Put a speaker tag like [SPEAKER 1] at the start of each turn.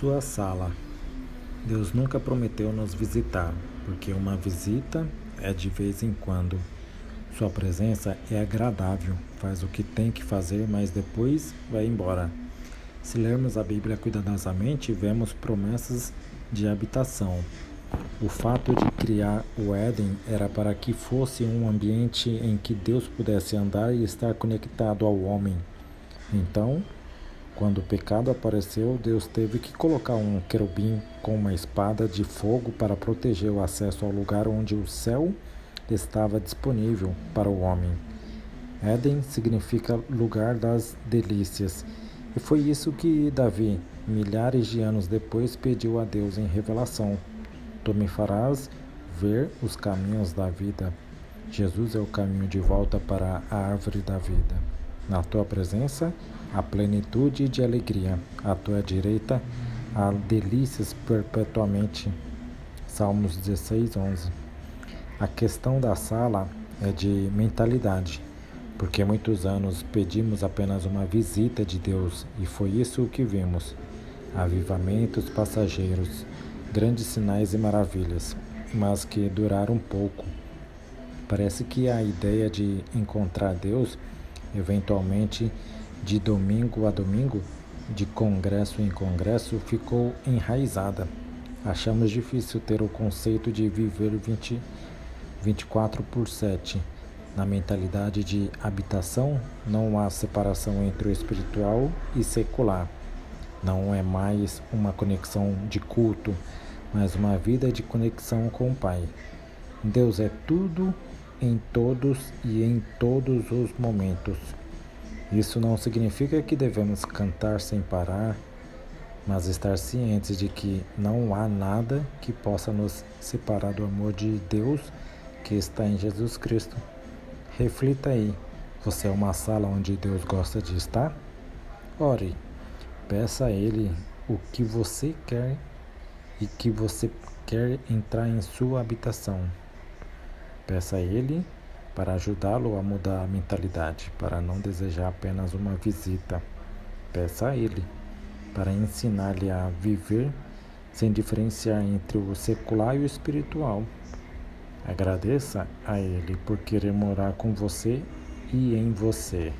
[SPEAKER 1] sua sala. Deus nunca prometeu nos visitar, porque uma visita é de vez em quando. Sua presença é agradável, faz o que tem que fazer, mas depois vai embora. Se lermos a Bíblia cuidadosamente, vemos promessas de habitação. O fato de criar o Éden era para que fosse um ambiente em que Deus pudesse andar e estar conectado ao homem. Então, quando o pecado apareceu, Deus teve que colocar um querubim com uma espada de fogo para proteger o acesso ao lugar onde o céu estava disponível para o homem. Éden significa lugar das delícias, e foi isso que Davi, milhares de anos depois, pediu a Deus em revelação: Tu me farás ver os caminhos da vida. Jesus é o caminho de volta para a árvore da vida. Na tua presença, a plenitude de alegria. À tua direita, há delícias perpetuamente. Salmos 16, 11. A questão da sala é de mentalidade, porque muitos anos pedimos apenas uma visita de Deus e foi isso que vimos: avivamentos passageiros, grandes sinais e maravilhas, mas que duraram pouco. Parece que a ideia de encontrar Deus eventualmente de domingo a domingo, de congresso em congresso, ficou enraizada. Achamos difícil ter o conceito de viver 20, 24 por 7. Na mentalidade de habitação, não há separação entre o espiritual e secular. Não é mais uma conexão de culto, mas uma vida de conexão com o Pai. Deus é tudo em todos e em todos os momentos. Isso não significa que devemos cantar sem parar, mas estar cientes de que não há nada que possa nos separar do amor de Deus que está em Jesus Cristo. Reflita aí: você é uma sala onde Deus gosta de estar? Ore, peça a Ele o que você quer e que você quer entrar em sua habitação. Peça a Ele para ajudá-lo a mudar a mentalidade, para não desejar apenas uma visita. Peça a Ele para ensinar-lhe a viver sem diferenciar entre o secular e o espiritual. Agradeça a Ele por querer morar com você e em você.